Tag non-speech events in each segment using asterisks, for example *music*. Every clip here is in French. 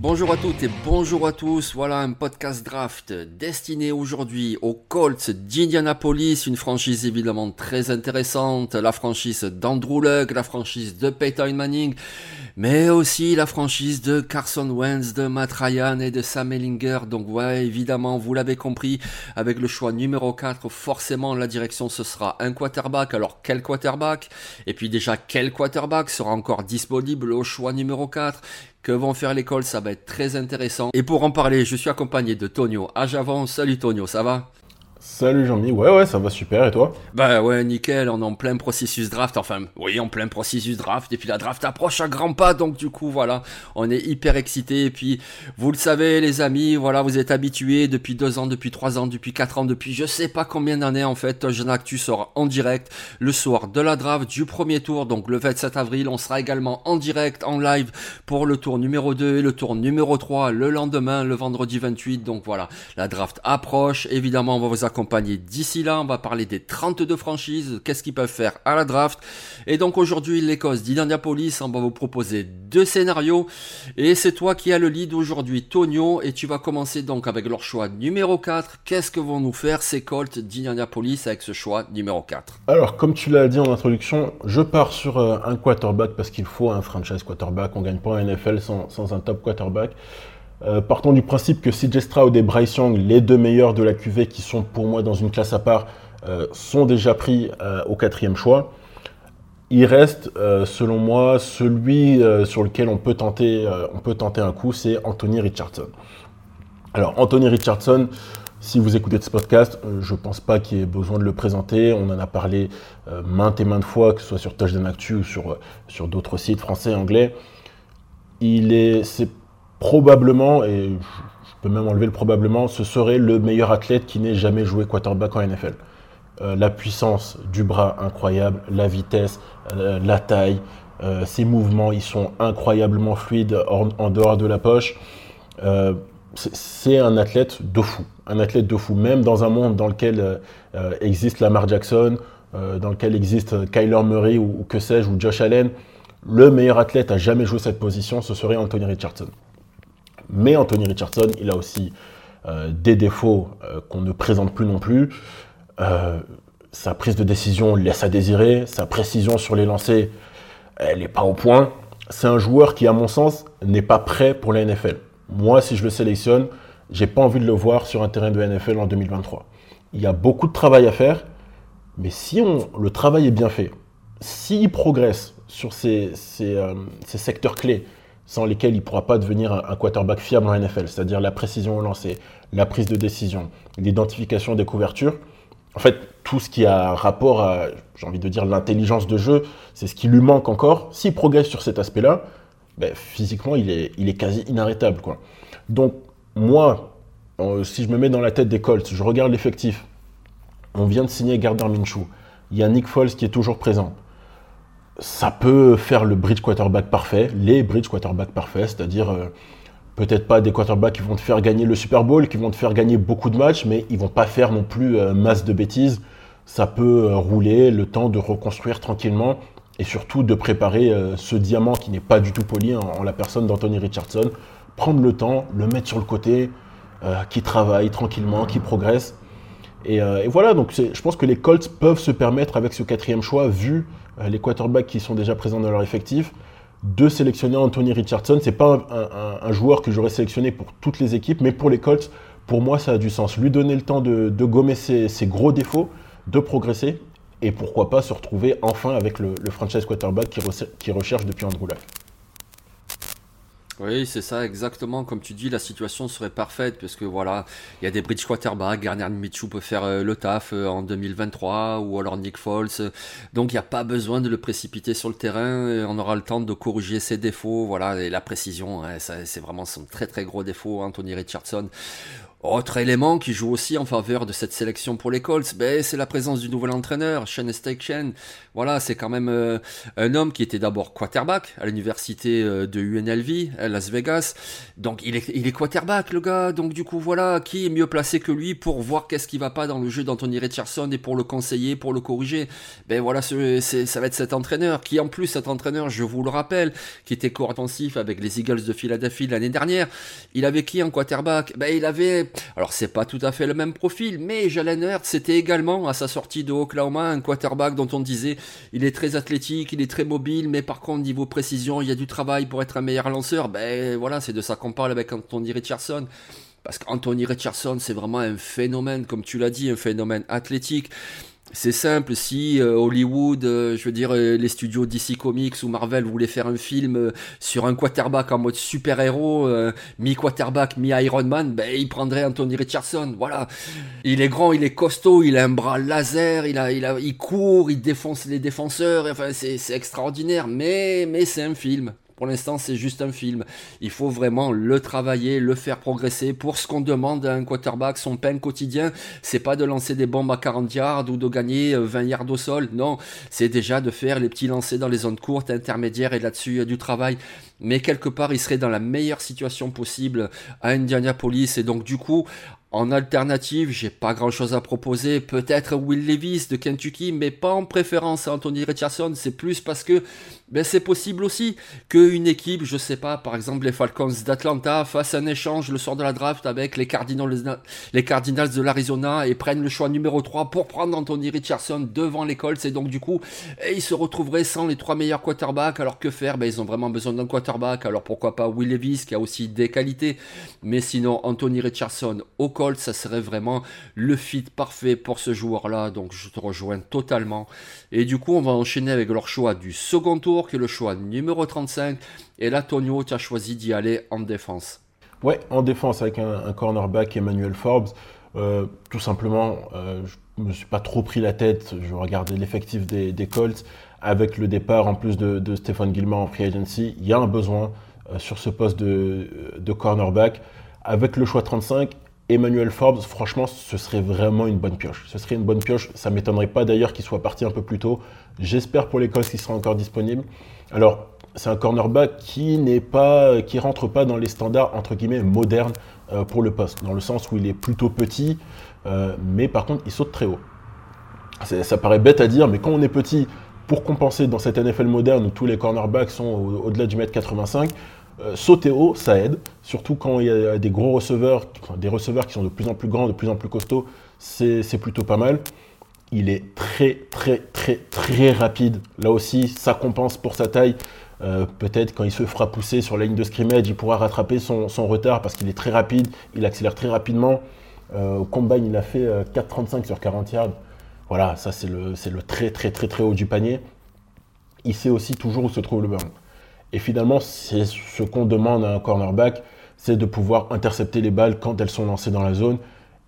Bonjour à toutes et bonjour à tous. Voilà un podcast draft destiné aujourd'hui aux Colts d'Indianapolis, une franchise évidemment très intéressante, la franchise d'Andrew Luck, la franchise de Peyton Manning, mais aussi la franchise de Carson Wentz, de Matt Ryan et de Sam Ellinger. Donc ouais, évidemment, vous l'avez compris, avec le choix numéro 4, forcément la direction ce sera un quarterback. Alors quel quarterback? Et puis déjà quel quarterback sera encore disponible au choix numéro 4 que vont faire l'école, ça va être très intéressant. Et pour en parler, je suis accompagné de Tonio Ajavon. Salut Tonio, ça va? Salut Jean-Mi, ouais ouais ça va super. Et toi? Bah ouais nickel, on est en plein processus draft, enfin oui en plein processus draft. Et puis la draft approche à grands pas. Donc du coup voilà. On est hyper excités. Et puis vous le savez les amis voilà vous êtes habitués depuis deux ans, depuis trois ans, depuis quatre ans, depuis je sais pas combien d'années en fait Jeune Actu sera en direct le soir de la draft du premier tour. Donc le 27 avril on sera également en direct en live pour le tour numéro 2 et le tour numéro 3 le lendemain le vendredi 28 donc voilà. La draft approche. Évidemment on va vous accompagner d'ici là. On va parler des 32 franchises, qu'est-ce qu'ils peuvent faire à la draft? Et donc aujourd'hui, l'Écosse d'Indianapolis, on va vous proposer deux scénarios. Et c'est toi qui as le lead aujourd'hui, Tonio. Et tu vas commencer donc avec leur choix numéro 4. Qu'est-ce que vont nous faire ces Colts d'Indianapolis avec ce choix numéro 4 Alors comme tu l'as dit en introduction, je pars sur euh, un quarterback parce qu'il faut un franchise quarterback. On gagne pas un NFL sans, sans un top quarterback. Euh, partons du principe que CJ Stroud et Bryce Young, les deux meilleurs de la QV qui sont pour moi dans une classe à part, euh, sont déjà pris euh, au quatrième choix. Il reste, euh, selon moi, celui sur lequel on peut tenter, on peut tenter un coup, c'est Anthony Richardson. Alors Anthony Richardson, si vous écoutez ce podcast, je ne pense pas qu'il y ait besoin de le présenter. On en a parlé maintes et maintes fois, que ce soit sur Touchdown Actu ou sur, sur d'autres sites français et anglais. Il est, probablement, et je peux même enlever le probablement, ce serait le meilleur athlète qui n'ait jamais joué quarterback en NFL. Euh, la puissance du bras incroyable, la vitesse, euh, la taille, euh, ses mouvements, ils sont incroyablement fluides en, dehors de la poche. C'est- un athlète de fou, un athlète de fou, même dans un monde dans lequel existe Lamar Jackson, dans lequel existe Kyler Murray ou, ou que sais-je, ou Josh Allen, le meilleur athlète à jamais joué cette position, ce serait Anthony Richardson. Mais Anthony Richardson, il a aussi euh, des défauts euh, qu'on ne présente plus non plus. Euh, sa prise de décision laisse à désirer, sa précision sur les lancers, elle n'est pas au point. C'est un joueur qui, à mon sens, n'est pas prêt pour la NFL. Moi, si je le sélectionne, j'ai pas envie de le voir sur un terrain de NFL en 2023. Il y a beaucoup de travail à faire, mais si on, le travail est bien fait, s'il progresse sur ces, ces, ces secteurs clés sans lesquels il ne pourra pas devenir un, quarterback fiable en NFL, c'est-à-dire la précision au lancer, la prise de décision, l'identification des couvertures, en fait, tout ce qui a rapport à, j'ai envie de dire, l'intelligence de jeu, c'est ce qui lui manque encore. S'il progresse sur cet aspect-là, ben, physiquement, il est, il est quasi inarrêtable. Quoi. Donc, moi, si je me mets dans la tête des Colts, je regarde l'effectif. On vient de signer Gardner Minshew. Il y a Nick Foles qui est toujours présent. Ça peut faire le bridge quarterback parfait, les bridge quarterback parfaits, c'est-à-dire euh, peut-être pas des quarterbacks qui vont te faire gagner le Super Bowl, qui vont te faire gagner beaucoup de matchs, mais ils vont pas faire non plus euh, masse de bêtises. Ça peut euh, rouler, le temps de reconstruire tranquillement et surtout de préparer ce diamant qui n'est pas du tout poli en la personne d'Anthony Richardson. Prendre le temps, le mettre sur le côté, qui travaille tranquillement, qui progresse. Et, voilà, donc je pense que les Colts peuvent se permettre, avec ce quatrième choix, vu les quarterbacks qui sont déjà présents dans leur effectif, de sélectionner Anthony Richardson. C'est pas un, joueur que j'aurais sélectionné pour toutes les équipes, mais pour les Colts, pour moi, ça a du sens. Lui donner le temps de, gommer ses, gros défauts, de progresser, et pourquoi pas se retrouver enfin avec le, franchise quarterback qui, recherche depuis Andrew Luck. Oui, c'est ça, exactement. Comme tu dis, la situation serait parfaite parce que voilà, il y a des bridge quarterbacks. Garner Mitchell peut faire euh, le taf euh, en 2023 ou alors Nick Foles. Donc, il n'y a pas besoin de le précipiter sur le terrain. On aura le temps de corriger ses défauts. Voilà, et la précision, hein, c'est vraiment son très très gros défaut, Anthony Richardson. Autre élément qui joue aussi en faveur de cette sélection pour les Colts, ben, c'est la présence du nouvel entraîneur, Shane Steichen. Voilà, c'est quand même euh, un homme qui était d'abord quarterback à l'université euh, de UNLV à Las Vegas. Donc il est, il est quarterback le gars. Donc du coup voilà, qui est mieux placé que lui pour voir qu'est-ce qui va pas dans le jeu d'Anthony Richardson et pour le conseiller, pour le corriger. Ben voilà, c'est, ça va être cet entraîneur qui en plus cet entraîneur, je vous le rappelle, qui était co-intensif avec les Eagles de Philadelphie l'année dernière. Il avait qui en quarterback? Ben il avait alors c'est pas tout à fait le même profil, mais Jalen Hurts c'était également à sa sortie de Oklahoma un quarterback dont on disait il est très athlétique, il est très mobile, mais par contre niveau précision il y a du travail pour être un meilleur lanceur. Ben voilà, c'est de ça qu'on parle avec Anthony Richardson. Parce qu'Anthony Richardson, c'est vraiment un phénomène, comme tu l'as dit, un phénomène athlétique. C'est simple, si euh, Hollywood, euh, je veux dire, euh, les studios DC Comics ou Marvel voulaient faire un film sur un quarterback en mode super-héros, mi-quarterback, mi-Iron Man, ben, ils prendraient Anthony Richardson, voilà. Il est grand, il est costaud, il a un bras laser, il, a, il, a, il court, il défonce les défenseurs, enfin, c'est extraordinaire, mais, mais c'est un film. Pour l'instant, c'est juste un film. Il faut vraiment le travailler, le faire progresser. Pour ce qu'on demande à un quarterback, son pain quotidien, c'est pas de lancer des bombes à 40 yards ou de gagner 20 euh, yards au sol. Non, c'est déjà de faire les petits lancers dans les zones courtes, intermédiaires et là-dessus, a du travail. Mais quelque part, il serait dans la meilleure situation possible à Indianapolis. Et donc, du coup, en alternative, j'ai pas grand chose à proposer. Peut-être Will Levis de Kentucky, mais pas en préférence à Anthony Richardson. C'est plus parce que ben, c'est possible aussi qu'une équipe, je sais pas, par exemple les Falcons d'Atlanta, fasse un échange le soir de la draft avec les Cardinals, de l'Arizona et prennent le choix numéro 3 pour prendre Anthony Richardson devant les Colts. Et donc, du coup, et ils se retrouveraient sans les trois meilleurs quarterbacks. Alors que faire? Ben, Ils ont vraiment besoin d'un quarterback. Alors pourquoi pas Will Levis qui a aussi des qualités. Mais sinon, Anthony Richardson au ça serait vraiment le fit parfait pour ce joueur-là. Donc je te rejoins totalement. Et du coup, on va enchaîner avec leur choix du second tour, qui est le choix numéro 35. Et là, Tonio, tu as choisi d'y aller en défense. Ouais, en défense avec un, cornerback Emmanuel Forbes. Euh, tout simplement, euh, je me suis pas trop pris la tête. Je regardais l'effectif des, Colts. Avec le départ en plus de, Stéphane Gilmore en free agency, il y a un besoin euh, sur ce poste de, de cornerback. Avec le choix 35, Emmanuel Forbes, franchement, ce serait vraiment une bonne pioche. Ce serait une bonne pioche. Ça ne m'étonnerait pas d'ailleurs qu'il soit parti un peu plus tôt. J'espère pour l'école qu'il sera encore disponible. Alors, c'est un cornerback qui n'est pas, qui rentre pas dans les standards entre guillemets modernes euh, pour le poste, dans le sens où il est plutôt petit, euh, mais par contre il saute très haut. Ça paraît bête à dire, mais quand on est petit, pour compenser dans cette NFL moderne où tous les cornerbacks sont au-delà du mètre 85, euh, sauter haut, ça aide, surtout quand il y a des gros receveurs, des receveurs qui sont de plus en plus grands, de plus en plus costauds, c'est plutôt pas mal. Il est très très très très rapide. Là aussi, ça compense pour sa taille. Euh, peut-être quand il se fera pousser sur la ligne de scrimmage, il pourra rattraper son, retard parce qu'il est très rapide, il accélère très rapidement. Euh, au combine, il a fait 4,35 sur 40 yards. Voilà, ça c'est le, très très très très haut du panier. Il sait aussi toujours où se trouve le ballon. Et finalement, c'est ce qu'on demande à un cornerback, c'est de pouvoir intercepter les balles quand elles sont lancées dans la zone.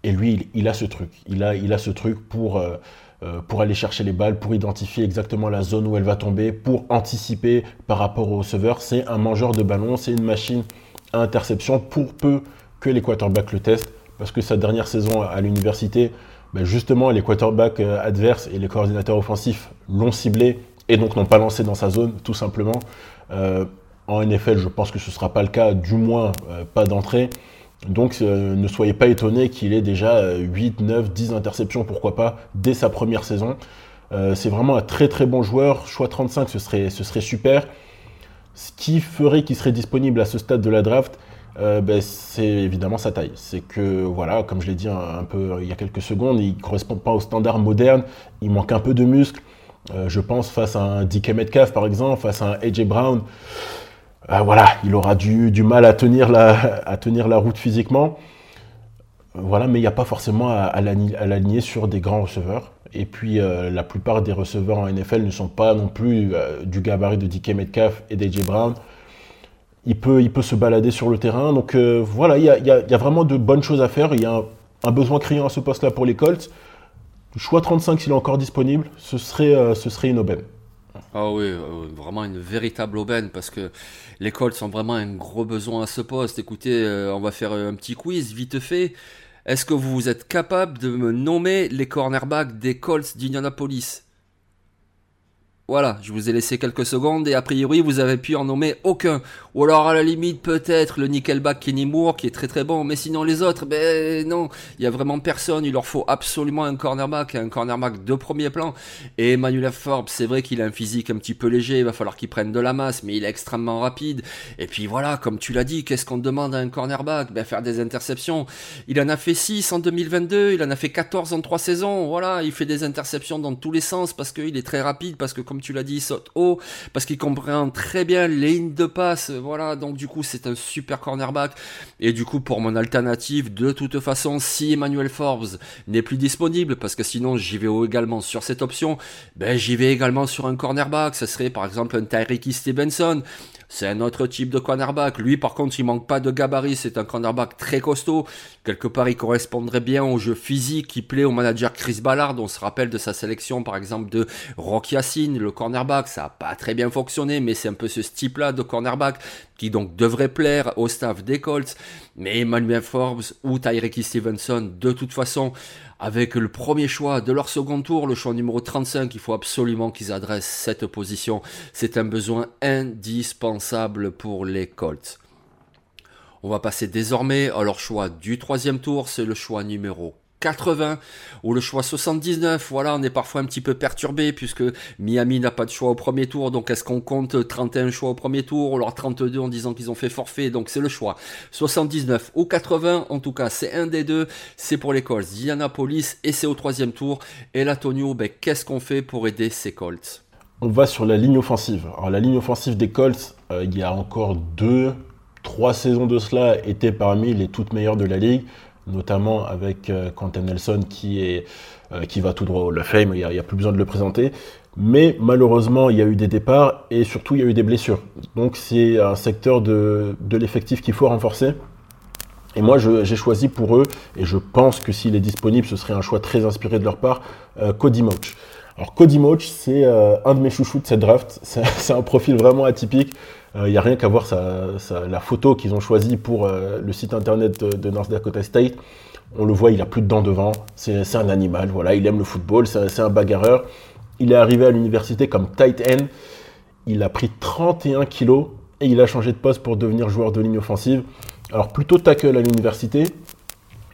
Et lui, il, a ce truc. Il a, il a ce truc pour, euh, euh, pour aller chercher les balles, pour identifier exactement la zone où elle va tomber, pour anticiper par rapport au receveur. C'est un mangeur de ballon, c'est une machine à interception pour peu que les quarterbacks le testent. Parce que sa dernière saison à l'université, ben justement, les quarterbacks euh, adverses et les coordinateurs offensifs l'ont ciblé et donc n'ont pas lancé dans sa zone, tout simplement. Euh, en NFL, je pense que ce ne sera pas le cas, du moins euh, pas d'entrée. Donc euh, ne soyez pas étonnés qu'il ait déjà 8, 9, 10 interceptions, pourquoi pas, dès sa première saison. c'est vraiment un très très bon joueur. Choix 35, ce serait, ce serait super. Ce qui ferait qu'il serait disponible à ce stade de la draft, ben, c'est évidemment sa taille. C'est que, voilà, comme je l'ai dit un, peu il y a quelques secondes, il ne correspond pas aux standards modernes, il manque un peu de muscle. Euh, je pense face à un DK Metcalf, par exemple, face à un AJ Brown, euh, voilà, il aura du, mal à tenir, la, à tenir la route physiquement. Voilà, mais il n'y a pas forcément à, l'aligner sur des grands receveurs. Et puis, la plupart des receveurs en NFL ne sont pas non plus du gabarit de DK Metcalf et d'AJ Brown il peut, il peut se balader sur le terrain. Donc euh, voilà, il y a, vraiment de bonnes choses à faire. Il y a un, besoin criant à ce poste-là pour les Colts. Choix 35, s'il est encore disponible, ce serait, euh, une aubaine. Ah oui, euh, vraiment une véritable aubaine parce que les Colts ont vraiment un gros besoin à ce poste. Écoutez, on va faire un petit quiz vite fait. Est-ce que vous êtes capable de me nommer les cornerbacks des Colts d'Indianapolis? Voilà, je vous ai laissé quelques secondes et a priori vous avez pu en nommer aucun. Ou alors à la limite peut-être le Nickelback Kenny Moore qui est très très bon, mais sinon les autres, ben non, il y a vraiment personne. Il leur faut absolument un cornerback, un cornerback de premier plan. Et Emmanuel Forbes, c'est vrai qu'il a un physique un petit peu léger, il va falloir qu'il prenne de la masse, mais il est extrêmement rapide. Et puis voilà, comme tu l'as dit, qu'est-ce qu'on demande à un cornerback? Ben faire des interceptions. Il en a fait 6 en 2022, il en a fait 14 en 3 saisons. Voilà, il fait des interceptions dans tous les sens parce qu'il est très rapide, parce que comme tu l'as dit, saute haut, parce qu'il comprend très bien les lignes de passe, voilà, donc du coup c'est un super cornerback, et du coup pour mon alternative, de toute façon, si Emmanuel Forbes n'est plus disponible, parce que sinon j'y vais également sur cette option, ben j'y vais également sur un cornerback, ça serait par exemple un Tyreek Stevenson, c'est un autre type de cornerback. Lui, par contre, il manque pas de gabarit. C'est un cornerback très costaud. Quelque part, il correspondrait bien au jeu physique qui plaît au manager Chris Ballard. On se rappelle de sa sélection, par exemple, de Rock Yassin, le cornerback. Ça n'a pas très bien fonctionné, mais c'est un peu ce type-là de cornerback qui donc devrait plaire au staff des Colts. Mais Emmanuel Forbes ou Tyreke Stevenson, de toute façon, avec le premier choix de leur second tour, le choix numéro 35, il faut absolument qu'ils adressent cette position. C'est un besoin indispensable pour les Colts. On va passer désormais à leur choix du troisième tour, c'est le choix numéro 80 ou le choix 79. Voilà, on est parfois un petit peu perturbé puisque Miami n'a pas de choix au premier tour. Donc est-ce qu'on compte 31 choix au premier tour ou alors 32 en disant qu'ils ont fait forfait? Donc c'est le choix 79 ou 80. En tout cas, c'est un des deux. C'est pour les Colts Indianapolis et c'est au troisième tour. Et là, Tonio, ben, qu'est-ce qu'on fait pour aider ces Colts? On va sur la ligne offensive. Alors la ligne offensive des Colts, euh, il y a encore deux, trois saisons de cela, était parmi les toutes meilleures de la ligue notamment avec euh, Quentin Nelson qui, est, euh, qui va tout droit au Le Fame, il n'y a, plus besoin de le présenter. Mais malheureusement, il y a eu des départs et surtout il y a eu des blessures. Donc c'est un secteur de, l'effectif qu'il faut renforcer. Et moi, j'ai choisi pour eux, et je pense que s'il est disponible, ce serait un choix très inspiré de leur part, euh, Cody Moch. Alors Cody Moch, c'est un de mes chouchous de cette draft. *laughs* C'est un profil vraiment atypique. Il euh, n'y a rien qu'à voir la photo qu'ils ont choisie pour euh, le site internet de, North Dakota State. On le voit, il a plus de dents devant. C'est un animal, voilà. Il aime le football, c'est un bagarreur. Il est arrivé à l'université comme tight end. Il a pris 31 kilos et il a changé de poste pour devenir joueur de ligne offensive. Alors plutôt tackle à l'université.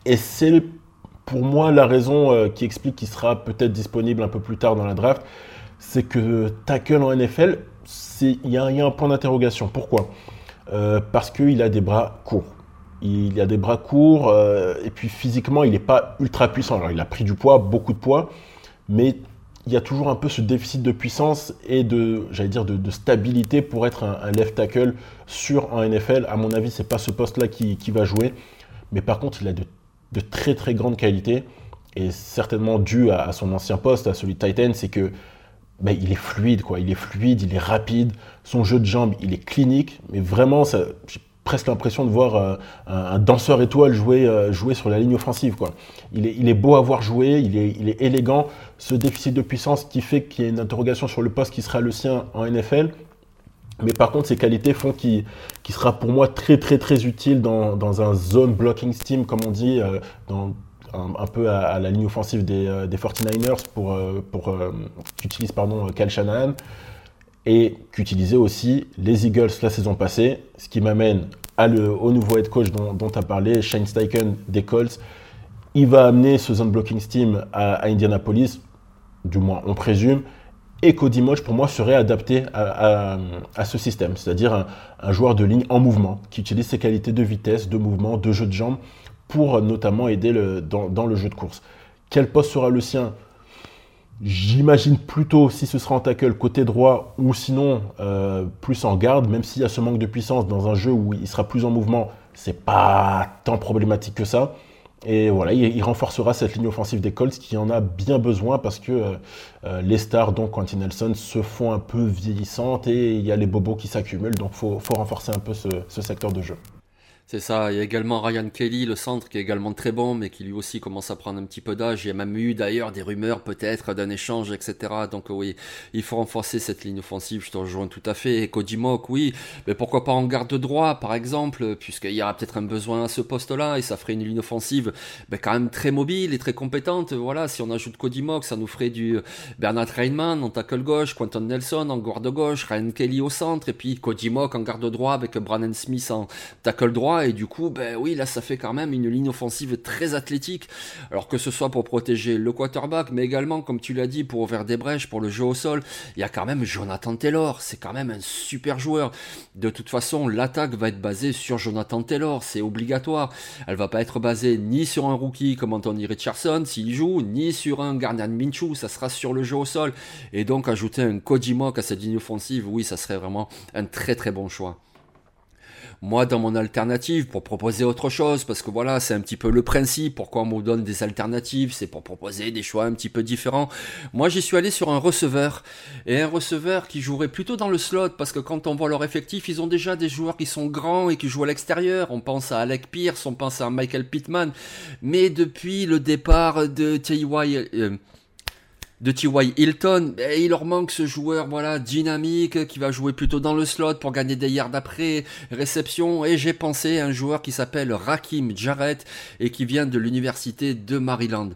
Et c'est pour moi la raison euh, qui explique qu'il sera peut-être disponible un peu plus tard dans la draft. C'est que tackle en NFL, il y, a un point d'interrogation. Pourquoi? Euh, Parce qu'il a des bras courts. Il a des bras courts euh, et puis physiquement, il n'est pas ultra puissant. Alors, il a pris du poids, beaucoup de poids, mais il y a toujours un peu ce déficit de puissance et de, j'allais dire, de, stabilité pour être un, left tackle sur un NFL. À mon avis, c'est pas ce poste-là qui, va jouer, mais par contre, il a de, très très grandes qualités et certainement dû à, à, son ancien poste, à celui de Titan, c'est que il est fluide, quoi. Il est fluide, il est rapide. Son jeu de jambes, il est clinique. Mais vraiment, j'ai presque l'impression de voir euh, un, danseur étoile jouer, euh, jouer sur la ligne offensive, quoi. Il est, il est beau à voir jouer, il est, il est élégant. Ce déficit de puissance qui fait qu'il y a une interrogation sur le poste qui sera le sien en NFL. Mais par contre, ses qualités font qu'il sera pour moi très très très utile dans, dans, un zone blocking steam, comme on dit, euh, dans un, peu à, la ligne offensive des, 49ers euh, pour, euh, pour euh, qu'utilise pardon Cal Shanahan et qu'utilisaient aussi les Eagles la saison passée, ce qui m'amène au nouveau head coach dont tu as parlé, Shane Steichen des Colts. Il va amener ce zone blocking steam à, Indianapolis, du moins on présume, Et Cody Moch, pour moi, serait adapté à, ce système, c'est-à-dire un, joueur de ligne en mouvement, qui utilise ses qualités de vitesse, de mouvement, de jeu de jambes, pour notamment aider dans, le jeu de course. Quel poste sera le sien? J'imagine plutôt si ce sera en tackle côté droit ou sinon euh, plus en garde, même s'il y a ce manque de puissance dans un jeu où il sera plus en mouvement, c'est pas tant problématique que ça. Et voilà, il, renforcera cette ligne offensive des Colts qui en a bien besoin parce que euh, euh, les stars, donc Quentin Nelson, se font un peu vieillissantes et il y a les bobos qui s'accumulent. Donc il faut, renforcer un peu ce secteur de jeu. C'est ça. Il y a également Ryan Kelly, le centre, qui est également très bon, mais qui lui aussi commence à prendre un petit peu d'âge. Il y a même eu d'ailleurs des rumeurs peut-être d'un échange, etc. Donc oui, il faut renforcer cette ligne offensive. Je te rejoins tout à fait. Et Cody Mock, oui, mais pourquoi pas en garde droit, par exemple, puisqu'il y aura peut-être un besoin à ce poste-là et ça ferait une ligne offensive ben, quand même très mobile et très compétente. Voilà, si on ajoute Cody Mock, ça nous ferait du Bernard Reinman en tackle gauche, Quentin Nelson en garde gauche, Ryan Kelly au centre, et puis Cody Mock en garde droit avec Brandon Smith en tackle droit et du coup, ben oui, là ça fait quand même une ligne offensive très athlétique. Alors que ce soit pour protéger le quarterback, mais également, comme tu l'as dit, pour ouvrir des brèches pour le jeu au sol, il y a quand même Jonathan Taylor. C'est quand même un super joueur. De toute façon, l'attaque va être basée sur Jonathan Taylor, c'est obligatoire. Elle va pas être basée ni sur un rookie comme Anthony Richardson s'il joue, ni sur un Garnier Minshew, ça sera sur le jeu au sol. Et donc ajouter un Koji Mock à cette ligne offensive, oui, ça serait vraiment un très très bon choix. Moi, dans mon alternative, pour proposer autre chose, parce que voilà, c'est un petit peu le principe, pourquoi on me donne des alternatives, c'est pour proposer des choix un petit peu différents. Moi, j'y suis allé sur un receveur, et un receveur qui jouerait plutôt dans le slot, parce que quand on voit leur effectif, ils ont déjà des joueurs qui sont grands et qui jouent à l'extérieur. On pense à Alec Pierce, on pense à Michael Pittman, mais depuis le départ de T.Y de T.Y. Hilton, ben, il leur manque ce joueur voilà dynamique qui va jouer plutôt dans le slot pour gagner des yards après réception et j'ai pensé à un joueur qui s'appelle Rakim Jarrett et qui vient de l'université de Maryland.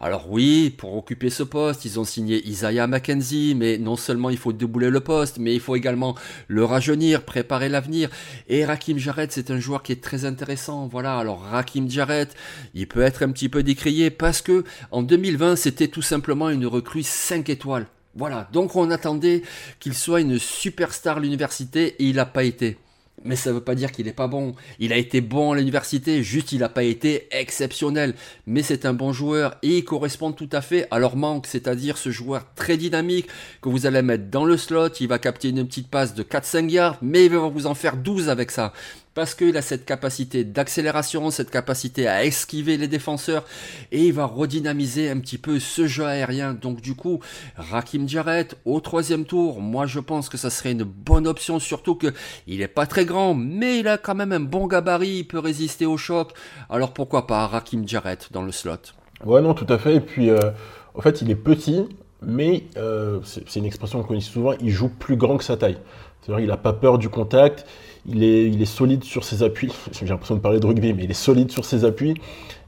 Alors oui, pour occuper ce poste, ils ont signé Isaiah McKenzie, mais non seulement il faut débouler le poste, mais il faut également le rajeunir, préparer l'avenir et Rakim Jarrett, c'est un joueur qui est très intéressant. Voilà, alors Rakim Jarrett, il peut être un petit peu décrié parce que en 2020, c'était tout simplement une recrue 5 étoiles. Voilà, donc on attendait qu'il soit une superstar à l'université et il n'a pas été. Mais ça ne veut pas dire qu'il n'est pas bon. Il a été bon à l'université, juste il n'a pas été exceptionnel. Mais c'est un bon joueur et il correspond tout à fait à leur manque, c'est-à-dire ce joueur très dynamique que vous allez mettre dans le slot, il va capter une petite passe de 4-5 yards, mais il va vous en faire 12 avec ça parce qu'il a cette capacité d'accélération, cette capacité à esquiver les défenseurs, et il va redynamiser un petit peu ce jeu aérien. Donc du coup, Rakim Jarrett au troisième tour, moi je pense que ça serait une bonne option, surtout que il est pas très grand, mais il a quand même un bon gabarit, il peut résister au choc. Alors pourquoi pas Rakim Jarrett dans le slot? Ouais, non, tout à fait. Et puis, euh, en fait, il est petit, mais euh, c'est une expression qu'on connaît souvent, il joue plus grand que sa taille. C'est-à-dire il n'a pas peur du contact, il est, solide sur ses appuis. *laughs* J'ai l'impression de parler de rugby, mais il est solide sur ses appuis.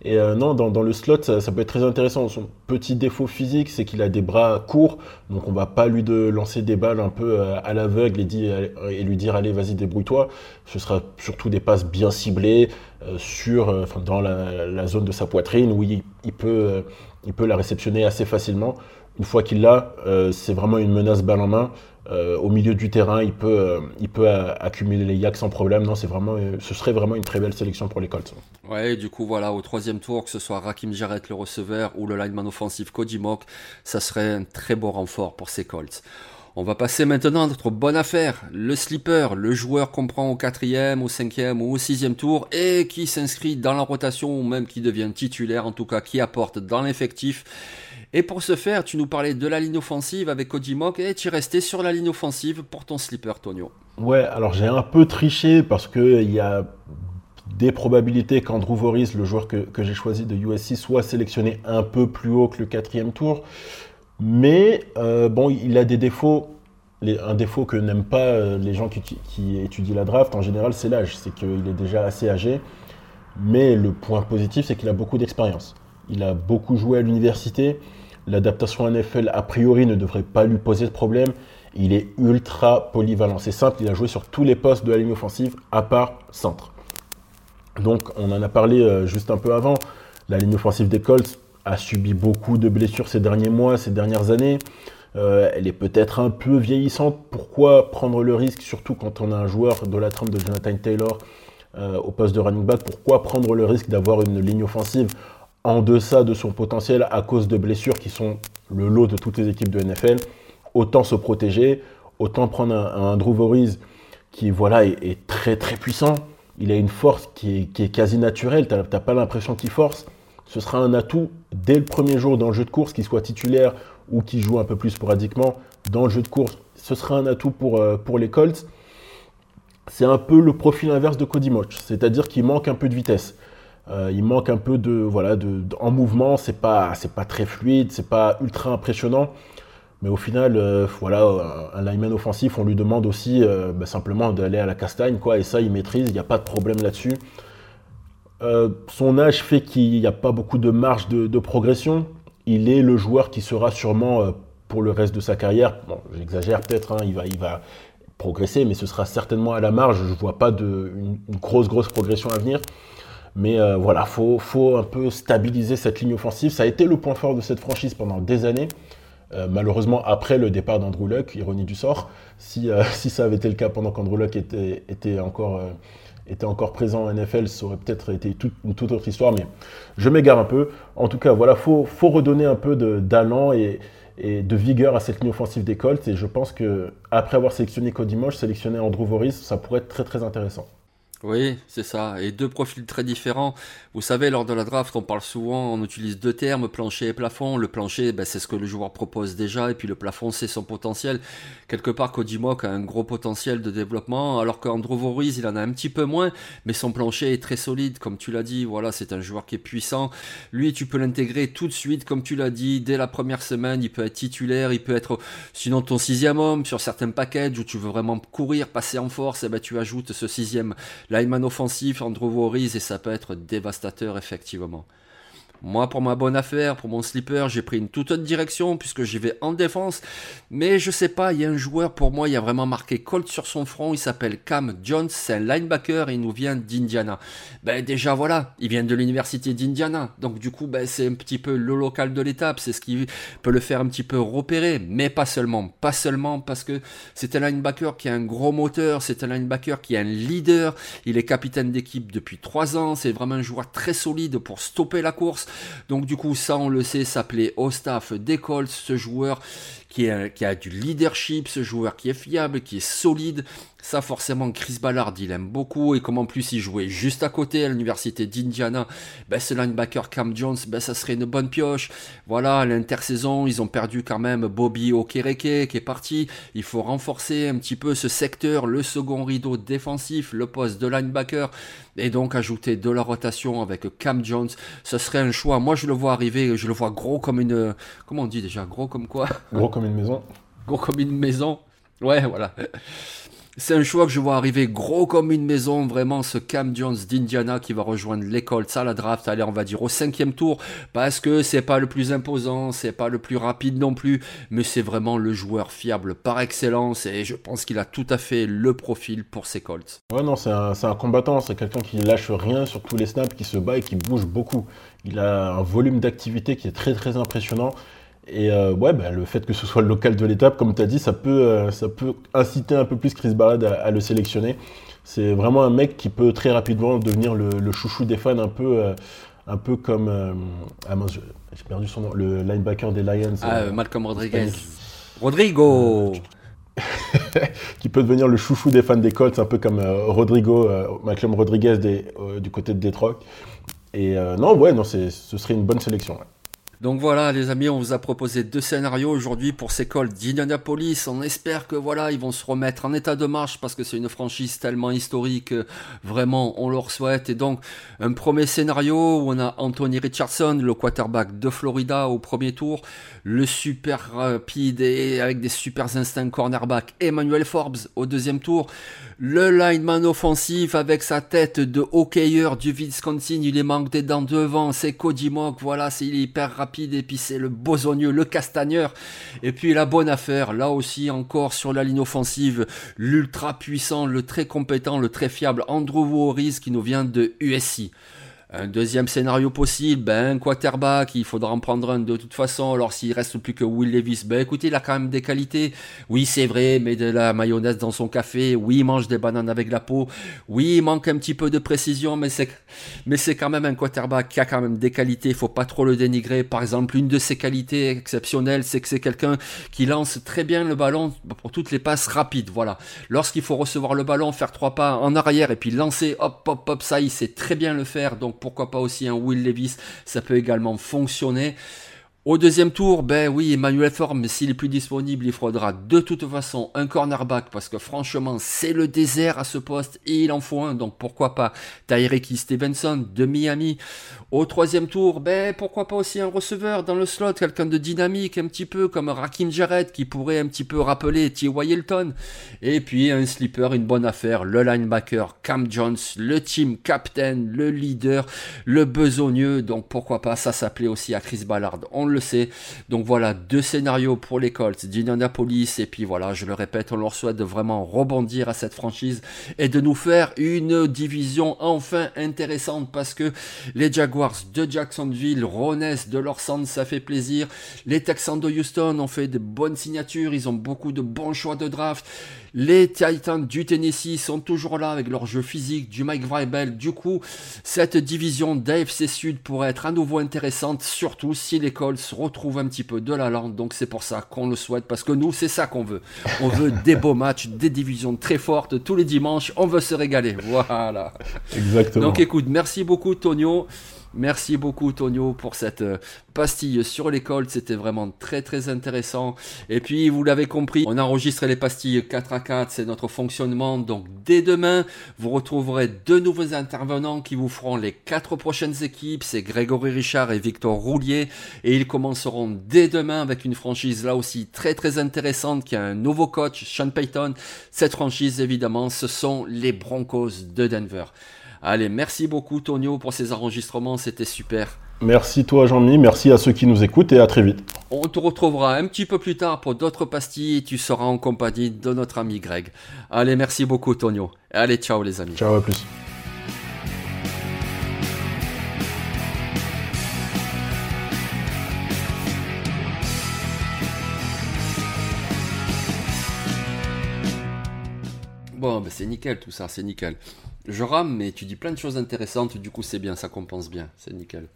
Et euh, non, dans, le slot, ça, peut être très intéressant. Son petit défaut physique, c'est qu'il a des bras courts, donc on va pas lui de lancer des balles un peu euh, à l'aveugle et, et, lui dire allez, vas-y, débrouille-toi. Ce sera surtout des passes bien ciblées euh, sur, dans la, zone de sa poitrine où il, peut, il peut la réceptionner assez facilement. Une fois qu'il l'a, c'est vraiment une menace balle en main. Euh, au milieu du terrain, il peut, euh, il peut accumuler les yaks sans problème. Non, c'est vraiment, euh, ce serait vraiment une très belle sélection pour les Colts. Ouais, du coup, voilà, au troisième tour, que ce soit Rakim Jarrett, le receveur, ou le lineman offensif Cody Mock, ça serait un très beau renfort pour ces Colts. On va passer maintenant à notre bonne affaire, le slipper, le joueur qu'on prend au quatrième, au cinquième ou au sixième tour et qui s'inscrit dans la rotation ou même qui devient titulaire, en tout cas qui apporte dans l'effectif et pour ce faire, tu nous parlais de la ligne offensive avec Mock et tu restais sur la ligne offensive pour ton slipper, Tonio. Ouais, alors j'ai un peu triché parce qu'il y a des probabilités qu'Andrew Voris, le joueur que, j'ai choisi de USC, soit sélectionné un peu plus haut que le quatrième tour. Mais euh, bon, il a des défauts. un défaut que n'aiment pas euh, les gens qui, qui, étudient la draft en général, c'est l'âge. C'est qu'il est déjà assez âgé. Mais le point positif, c'est qu'il a beaucoup d'expérience. Il a beaucoup joué à l'université. L'adaptation à NFL, a priori, ne devrait pas lui poser de problème. Il est ultra polyvalent. C'est simple, il a joué sur tous les postes de la ligne offensive, à part centre. Donc, on en a parlé euh, juste un peu avant. La ligne offensive des Colts a subi beaucoup de blessures ces derniers mois, ces dernières années. Euh, elle est peut-être un peu vieillissante. Pourquoi prendre le risque, surtout quand on a un joueur de la trempe de Jonathan Taylor euh, au poste de running back, pourquoi prendre le risque d'avoir une ligne offensive en deçà de son potentiel à cause de blessures qui sont le lot de toutes les équipes de NFL Autant se protéger, autant prendre un, Drew Voriz qui voilà, est, très très puissant. Il a une force qui est, quasi naturelle, tu n'as pas l'impression qu'il force. Ce sera un atout dès le premier jour dans le jeu de course, qu'il soit titulaire ou qui joue un peu plus sporadiquement dans le jeu de course, ce sera un atout pour, euh, les Colts. C'est un peu le profil inverse de Cody Moch, c'est-à-dire qu'il manque un peu de vitesse. Euh, il manque un peu de voilà en mouvement, c'est pas pas très fluide, c'est pas ultra impressionnant, mais au final euh, voilà un lineman offensif, on lui demande aussi bah, simplement d'aller à la castagne quoi, et ça il maîtrise, il n'y a pas de problème là-dessus. Son âge fait qu'il n'y a pas beaucoup de marge de, progression il est le joueur qui sera sûrement euh, pour le reste de sa carrière, bon, j'exagère peut-être, hein, il, va, il va progresser, mais ce sera certainement à la marge. Je ne vois pas de, une, grosse, grosse progression à venir. Mais euh, voilà, il faut, un peu stabiliser cette ligne offensive. Ça a été le point fort de cette franchise pendant des années. Euh, malheureusement, après le départ d'Andrew Luck, ironie du sort, si, *laughs* si, ça avait été le cas pendant qu'Andrew Luck était, était encore était encore présent en NFL, ça aurait peut-être été une toute autre histoire, mais je m'égare un peu. En tout cas, voilà, faut, faut redonner un peu d'allant et, et, de vigueur à cette ligne offensive des Colts. Et je pense que après avoir sélectionné Cody Mosh, sélectionner Andrew Voris, ça pourrait être très très intéressant. Oui, c'est ça. Et deux profils très différents. Vous savez, lors de la draft, on parle souvent, on utilise deux termes, plancher et plafond. Le plancher, ben, c'est ce que le joueur propose déjà, et puis le plafond, c'est son potentiel. Quelque part, Cody a un gros potentiel de développement, alors qu'Andrew Voriz, il en a un petit peu moins, mais son plancher est très solide, comme tu l'as dit. Voilà, c'est un joueur qui est puissant. Lui, tu peux l'intégrer tout de suite, comme tu l'as dit, dès la première semaine, il peut être titulaire, il peut être sinon ton sixième homme sur certains packages où tu veux vraiment courir, passer en force, et eh ben tu ajoutes ce sixième Lineman offensif, Andrew Voriz, et ça peut être dévastateur, effectivement. Moi, pour ma bonne affaire, pour mon slipper, j'ai pris une toute autre direction puisque j'y vais en défense. Mais je sais pas, il y a un joueur pour moi, il a vraiment marqué Colt sur son front. Il s'appelle Cam Jones, c'est un linebacker et il nous vient d'Indiana. Ben déjà voilà, il vient de l'université d'Indiana. Donc du coup, ben, c'est un petit peu le local de l'étape. C'est ce qui peut le faire un petit peu repérer. Mais pas seulement, pas seulement parce que c'est un linebacker qui a un gros moteur, c'est un linebacker qui est un leader. Il est capitaine d'équipe depuis trois ans. C'est vraiment un joueur très solide pour stopper la course. Donc du coup, ça on le sait, s'appelait Ostaf Decolt, ce joueur qui, a du leadership, ce joueur qui est fiable, qui est solide, ça, forcément, Chris Ballard, il aime beaucoup. Et comme en plus, il jouait juste à côté, à l'université d'Indiana, ben, ce linebacker Cam Jones, ben, ça serait une bonne pioche. Voilà, l'intersaison, ils ont perdu quand même Bobby Okereke qui est parti. Il faut renforcer un petit peu ce secteur, le second rideau défensif, le poste de linebacker. Et donc, ajouter de la rotation avec Cam Jones. Ce serait un choix. Moi, je le vois arriver, je le vois gros comme une. Comment on dit déjà? Gros comme quoi? Gros comme une maison. Gros comme une maison. Ouais, voilà. C'est un choix que je vois arriver gros comme une maison, vraiment ce Cam Jones d'Indiana qui va rejoindre l'école, ça la draft, allez on va dire au cinquième tour, parce que c'est pas le plus imposant, c'est pas le plus rapide non plus, mais c'est vraiment le joueur fiable par excellence et je pense qu'il a tout à fait le profil pour ses Colts. Ouais non, c'est un, un, combattant, c'est quelqu'un qui lâche rien sur tous les snaps, qui se bat et qui bouge beaucoup. Il a un volume d'activité qui est très très impressionnant. Et euh, ouais, bah, le fait que ce soit le local de l'étape, comme tu as dit, ça peut, euh, ça peut inciter un peu plus Chris Barrett à, le sélectionner. C'est vraiment un mec qui peut très rapidement devenir le, chouchou des fans, un peu, euh, un peu comme. ah j'ai perdu son nom, le linebacker des Lions. Ah, Malcolm Rodriguez. Rodrigo *laughs* Qui peut devenir le chouchou des fans des Colts, un peu comme Rodrigo, Malcolm Rodriguez du côté de Detroit. Et non, ouais, non, ce serait une bonne sélection. Donc voilà les amis, on vous a proposé deux scénarios aujourd'hui pour ces Colts d'Indianapolis. On espère que voilà, ils vont se remettre en état de marche parce que c'est une franchise tellement historique, vraiment on leur souhaite. Et donc un premier scénario où on a Anthony Richardson, le quarterback de Florida au premier tour, le super rapide avec des super instincts cornerback Emmanuel Forbes au deuxième tour, le lineman offensif avec sa tête de hockeyeur du Wisconsin, il est manque des dents devant, c'est Cody Mock, voilà, c'est hyper rapide c'est le bosogneux, le castagneur. Et puis la bonne affaire, là aussi encore sur la ligne offensive, l'ultra puissant, le très compétent, le très fiable Andrew Warris qui nous vient de USC. Un deuxième scénario possible, ben, quarterback, il faudra en prendre un de toute façon. Alors s'il reste plus que Will Levis, ben écoutez, il a quand même des qualités. Oui, c'est vrai, mais de la mayonnaise dans son café. Oui, mange des bananes avec la peau. Oui, il manque un petit peu de précision, mais c'est, mais c'est quand même un quarterback qui a quand même des qualités. Il faut pas trop le dénigrer. Par exemple, une de ses qualités exceptionnelles, c'est que c'est quelqu'un qui lance très bien le ballon pour toutes les passes rapides. Voilà. Lorsqu'il faut recevoir le ballon, faire trois pas en arrière et puis lancer, hop, hop, hop, ça, il sait très bien le faire. Pourquoi pas aussi un Will Levis, ça peut également fonctionner. Au deuxième tour, ben oui, Emmanuel Forme, s'il est plus disponible, il faudra de toute façon un cornerback parce que franchement, c'est le désert à ce poste et il en faut un. Donc pourquoi pas Tyreke Stevenson de Miami. Au troisième tour, ben pourquoi pas aussi un receveur dans le slot, quelqu'un de dynamique un petit peu comme Rakim Jarrett qui pourrait un petit peu rappeler T.Y. Hilton. Et puis un slipper, une bonne affaire, le linebacker Cam Jones, le team captain, le leader, le besogneux. Donc pourquoi pas, ça s'appelait aussi à Chris Ballard. Sait. Donc voilà, deux scénarios pour les Colts d'Indianapolis. Et puis voilà, je le répète, on leur souhaite de vraiment rebondir à cette franchise et de nous faire une division enfin intéressante parce que les Jaguars de Jacksonville renaissent de leur centre, ça fait plaisir. Les Texans de Houston ont fait de bonnes signatures, ils ont beaucoup de bons choix de draft. Les Titans du Tennessee sont toujours là avec leur jeu physique, du Mike Vrabel. Du coup, cette division d'AFC Sud pourrait être à nouveau intéressante, surtout si les Colts retrouvent un petit peu de la lente. Donc c'est pour ça qu'on le souhaite, parce que nous, c'est ça qu'on veut. On veut des beaux matchs, des divisions très fortes tous les dimanches. On veut se régaler. Voilà. Exactement. Donc écoute, merci beaucoup Tonio. Merci beaucoup Tonio pour cette euh, pastille sur l'école, c'était vraiment très très intéressant. Et puis vous l'avez compris, on a enregistré les pastilles 4 à 4, c'est notre fonctionnement. Donc dès demain, vous retrouverez deux nouveaux intervenants qui vous feront les quatre prochaines équipes, c'est Grégory Richard et Victor Roulier. Et ils commenceront dès demain avec une franchise là aussi très très intéressante qui a un nouveau coach, Sean Payton. Cette franchise évidemment, ce sont les Broncos de Denver. Allez, merci beaucoup Tonio pour ces enregistrements, c'était super. Merci toi Jean-Mi, merci à ceux qui nous écoutent et à très vite. On te retrouvera un petit peu plus tard pour d'autres pastilles et tu seras en compagnie de notre ami Greg. Allez, merci beaucoup Tonio. Allez, ciao les amis. Ciao, à plus. Bon, ben c'est nickel tout ça, c'est nickel. Je rame, mais tu dis plein de choses intéressantes, du coup c'est bien, ça compense bien, c'est nickel.